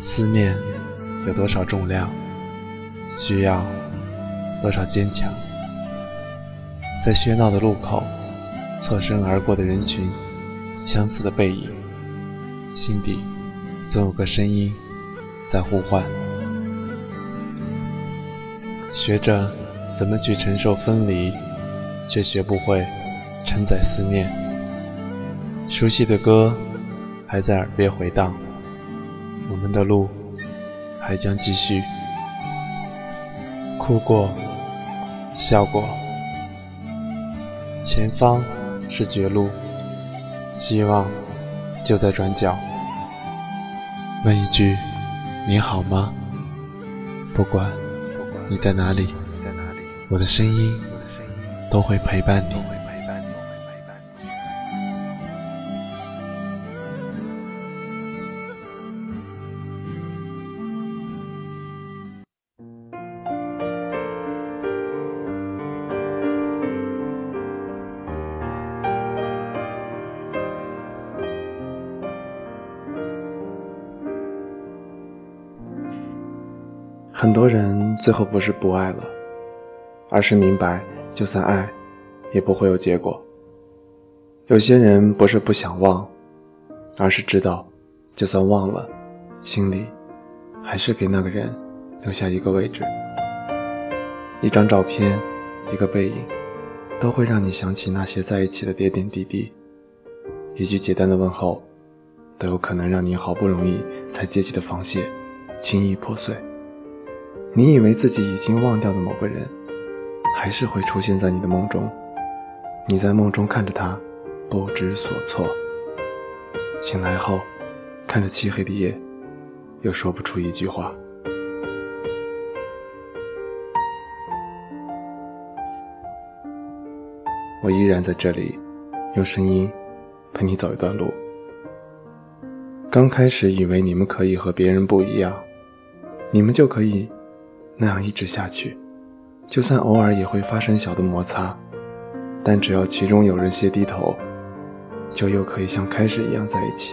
思念有多少重量，需要多少坚强？在喧闹的路口，侧身而过的人群，相似的背影，心底总有个声音在呼唤。学着怎么去承受分离，却学不会承载思念。熟悉的歌还在耳边回荡，我们的路还将继续。哭过，笑过。前方是绝路，希望就在转角。问一句，你好吗？不管你在哪里，我的声音都会陪伴你。很多人最后不是不爱了，而是明白，就算爱，也不会有结果。有些人不是不想忘，而是知道，就算忘了，心里还是给那个人留下一个位置。一张照片，一个背影，都会让你想起那些在一起的点点滴滴。一句简单的问候，都有可能让你好不容易才结起的防线轻易破碎。你以为自己已经忘掉的某个人，还是会出现在你的梦中。你在梦中看着他，不知所措。醒来后，看着漆黑的夜，又说不出一句话。我依然在这里，用声音陪你走一段路。刚开始以为你们可以和别人不一样，你们就可以。那样一直下去，就算偶尔也会发生小的摩擦，但只要其中有人先低头，就又可以像开始一样在一起，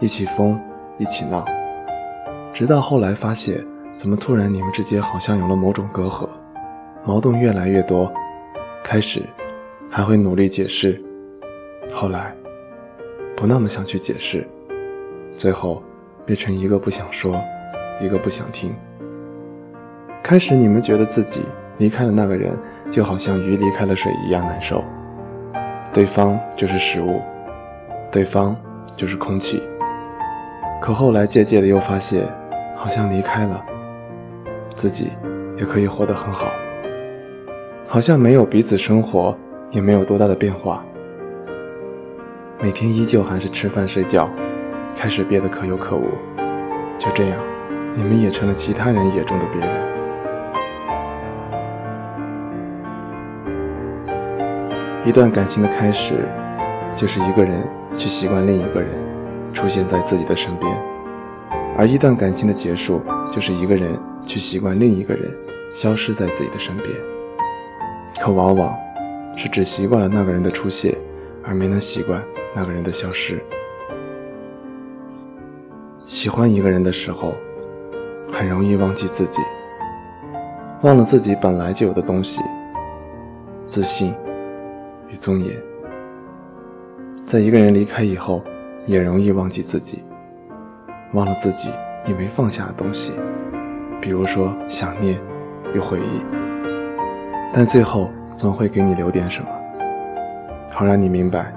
一起疯，一起闹，直到后来发现，怎么突然你们之间好像有了某种隔阂，矛盾越来越多，开始还会努力解释，后来不那么想去解释，最后变成一个不想说，一个不想听。开始，你们觉得自己离开了那个人，就好像鱼离开了水一样难受。对方就是食物，对方就是空气。可后来渐渐的又发现，好像离开了，自己也可以活得很好。好像没有彼此生活，也没有多大的变化。每天依旧还是吃饭睡觉，开始变得可有可无。就这样，你们也成了其他人眼中的别人。一段感情的开始，就是一个人去习惯另一个人出现在自己的身边；而一段感情的结束，就是一个人去习惯另一个人消失在自己的身边。可往往是只习惯了那个人的出现，而没能习惯那个人的消失。喜欢一个人的时候，很容易忘记自己，忘了自己本来就有的东西——自信。与尊严，在一个人离开以后，也容易忘记自己，忘了自己以没放下的东西，比如说想念与回忆。但最后总会给你留点什么，好让你明白，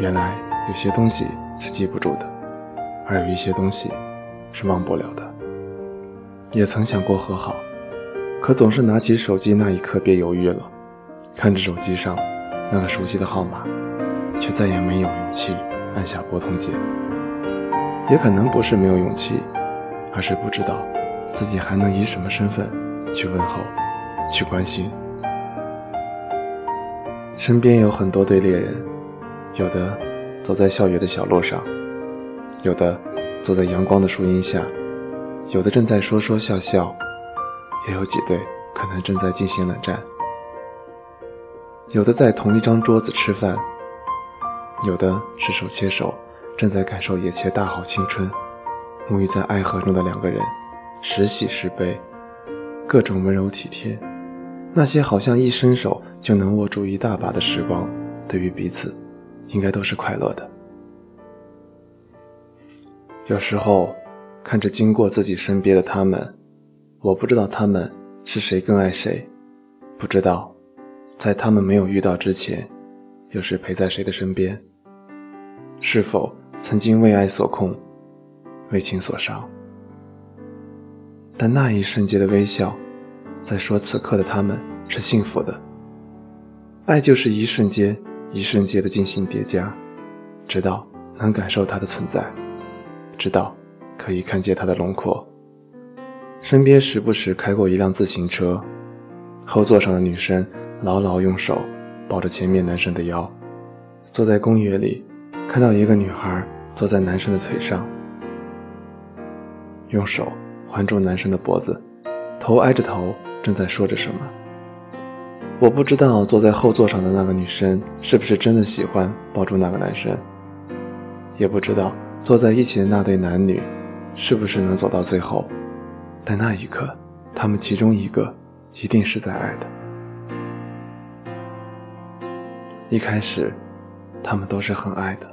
原来有些东西是记不住的，而有一些东西是忘不了的。也曾想过和好，可总是拿起手机那一刻别犹豫了，看着手机上。那个熟悉的号码，却再也没有勇气按下拨通键。也可能不是没有勇气，而是不知道自己还能以什么身份去问候、去关心。身边有很多对恋人，有的走在校园的小路上，有的坐在阳光的树荫下，有的正在说说笑笑，也有几对可能正在进行冷战。有的在同一张桌子吃饭，有的是手牵手，正在感受眼前大好青春，沐浴在爱河中的两个人，时喜时悲，各种温柔体贴。那些好像一伸手就能握住一大把的时光，对于彼此，应该都是快乐的。有时候看着经过自己身边的他们，我不知道他们是谁更爱谁，不知道在他们没有遇到之前，有谁陪在谁的身边，是否曾经为爱所控，为情所伤。但那一瞬间的微笑。在说此刻的他们是幸福的，爱就是一瞬间一瞬间的进行叠加，直到能感受它的存在，直到可以看见它的轮廓。身边时不时开过一辆自行车，后座上的女生牢牢用手抱着前面男生的腰。坐在公园里，看到一个女孩坐在男生的腿上，用手环住男生的脖子，头挨着头。正在说着什么？我不知道坐在后座上的那个女生是不是真的喜欢抱住那个男生，也不知道坐在一起的那对男女是不是能走到最后。但那一刻，他们其中一个一定是在爱的。一开始，他们都是很爱的，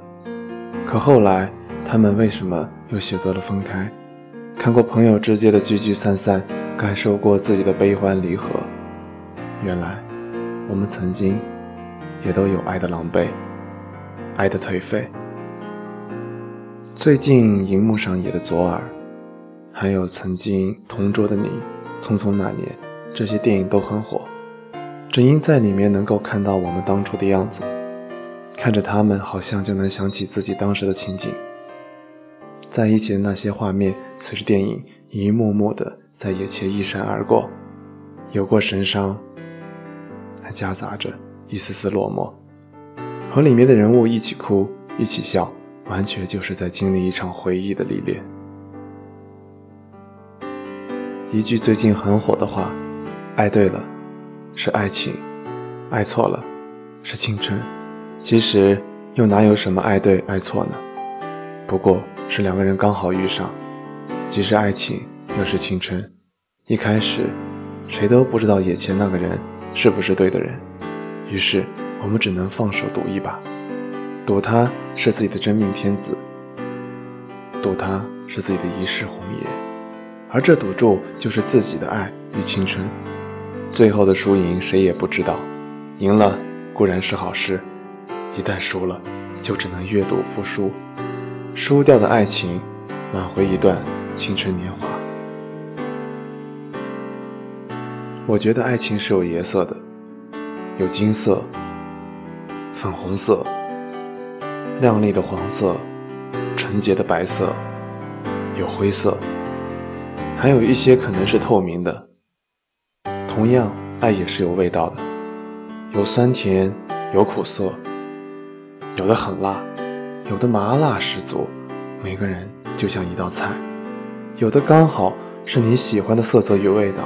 可后来，他们为什么又选择了分开？看过朋友之间的聚聚散散。感受过自己的悲欢离合，原来我们曾经也都有爱的狼狈，爱的颓废。最近荧幕上演的《左耳》，还有曾经同桌的你、匆匆那年，这些电影都很火，只因在里面能够看到我们当初的样子，看着他们，好像就能想起自己当时的情景，在一起的那些画面，随着电影一幕幕的。在眼前一闪而过，有过神伤，还夹杂着一丝丝落寞。和里面的人物一起哭，一起笑，完全就是在经历一场回忆的历练。一句最近很火的话：“爱对了是爱情，爱错了是青春。”其实又哪有什么爱对爱错呢？不过是两个人刚好遇上，既是爱情，又是青春。一开始，谁都不知道眼前那个人是不是对的人，于是我们只能放手赌一把，赌他是自己的真命天子，赌他是自己的一世红颜，而这赌注就是自己的爱与青春。最后的输赢谁也不知道，赢了固然是好事，一旦输了，就只能阅赌服输，输掉的爱情，挽回一段青春年华。我觉得爱情是有颜色的，有金色、粉红色、亮丽的黄色、纯洁的白色，有灰色，还有一些可能是透明的。同样，爱也是有味道的，有酸甜，有苦涩，有的很辣，有的麻辣十足。每个人就像一道菜，有的刚好是你喜欢的色泽与味道。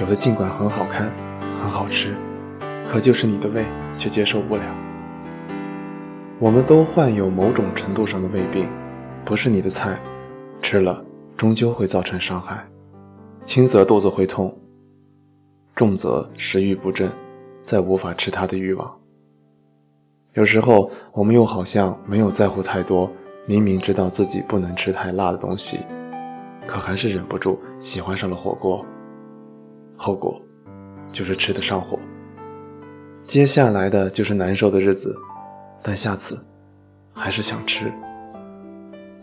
有的尽管很好看，很好吃，可就是你的胃却接受不了。我们都患有某种程度上的胃病，不是你的菜，吃了终究会造成伤害，轻则肚子会痛，重则食欲不振，再无法吃它的欲望。有时候我们又好像没有在乎太多，明明知道自己不能吃太辣的东西，可还是忍不住喜欢上了火锅。后果就是吃得上火，接下来的就是难受的日子，但下次还是想吃。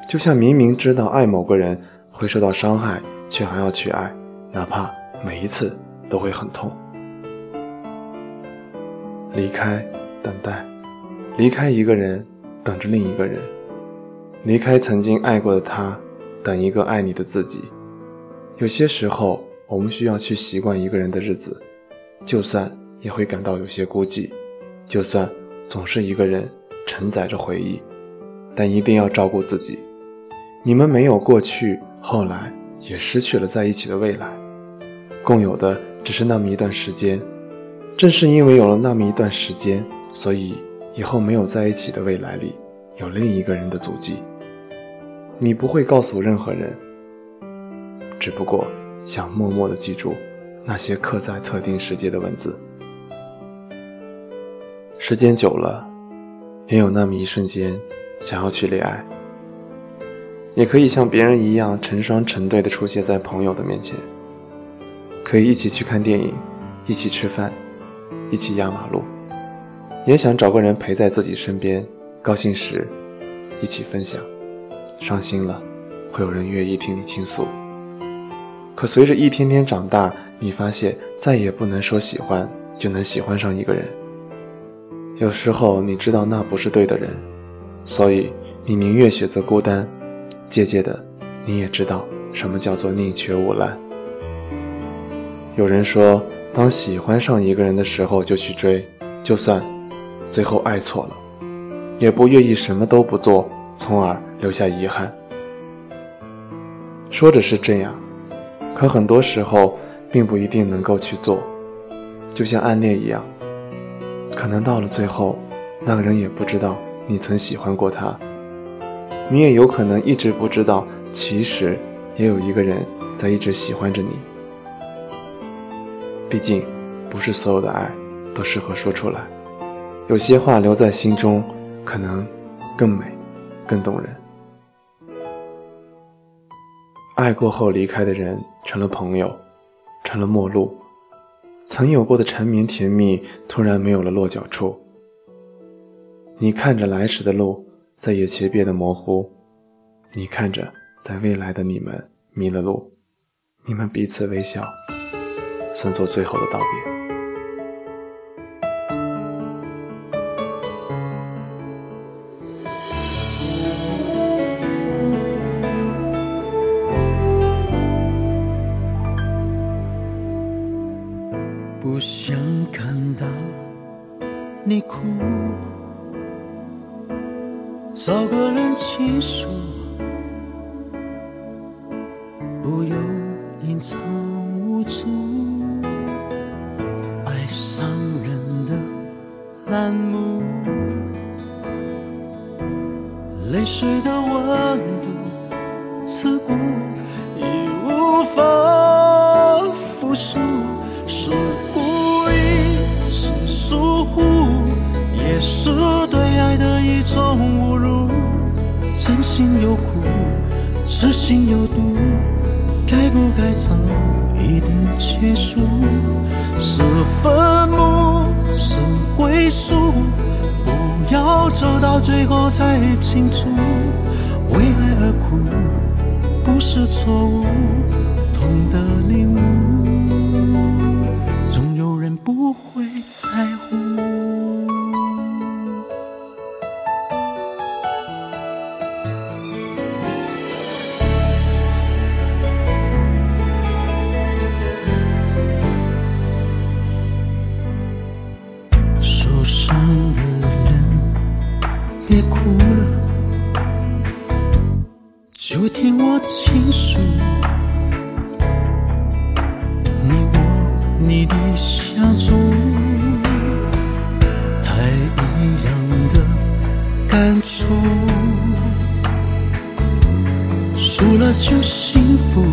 就像明明知道爱某个人会受到伤害，却还要去爱，哪怕每一次都会很痛。离开，等待，离开一个人，等着另一个人，离开曾经爱过的他，等一个爱你的自己。有些时候。我们需要去习惯一个人的日子，就算也会感到有些孤寂，就算总是一个人承载着回忆，但一定要照顾自己。你们没有过去，后来也失去了在一起的未来，共有的只是那么一段时间。正是因为有了那么一段时间，所以以后没有在一起的未来里有另一个人的足迹。你不会告诉任何人，只不过想默默的记住那些刻在特定时节的文字。时间久了，也有那么一瞬间想要去恋爱，也可以像别人一样成双成对的出现在朋友的面前，可以一起去看电影，一起吃饭，一起压马路，也想找个人陪在自己身边，高兴时一起分享，伤心了会有人愿意听你倾诉。可随着一天天长大，你发现再也不能说喜欢就能喜欢上一个人。有时候你知道那不是对的人，所以你宁愿选择孤单。渐渐的，你也知道什么叫做宁缺毋滥。有人说，当喜欢上一个人的时候就去追，就算最后爱错了，也不愿意什么都不做，从而留下遗憾。说着是这样，可很多时候并不一定能够去做，就像暗恋一样。可能到了最后，那个人也不知道你曾喜欢过他，你也有可能一直不知道，其实也有一个人在一直喜欢着你。毕竟，不是所有的爱都适合说出来，有些话留在心中，可能更美，更动人。爱过后离开的人，成了朋友，成了陌路。曾有过的缠绵甜蜜，突然没有了落脚处。你看着来时的路，在眼前变得模糊；你看着在未来的你们迷了路，你们彼此微笑，算作最后的道别。不想看到你哭，找个人倾诉，不用隐藏无助。痴心有毒，该不该早一点结束？是坟墓，是归宿，不要走到最后才清楚。为爱而哭，不是错误，痛的领悟，输了就幸福，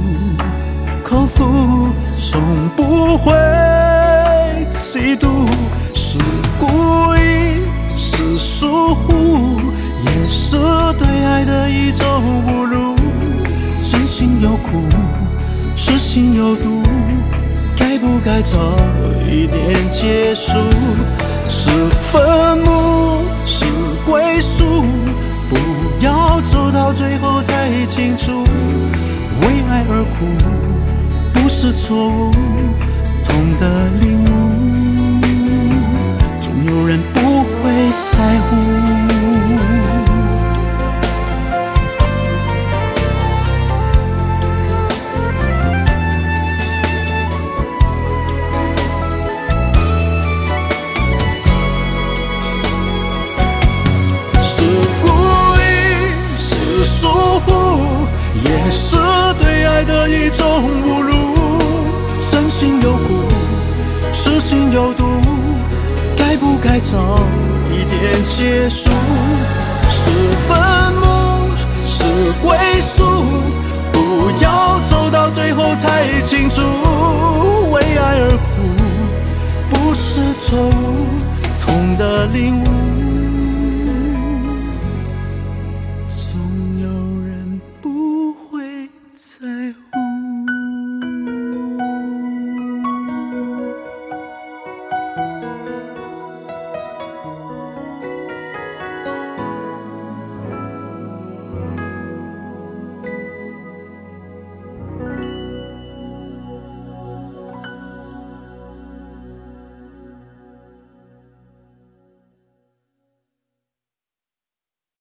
口服从不会嫉妒，是故意，是疏忽，也是对爱的一种侮辱。真心有苦，痴心有毒，该不该早一点结束？是愤怒，到最后才清楚。为爱而哭，不是错误，痛的领悟，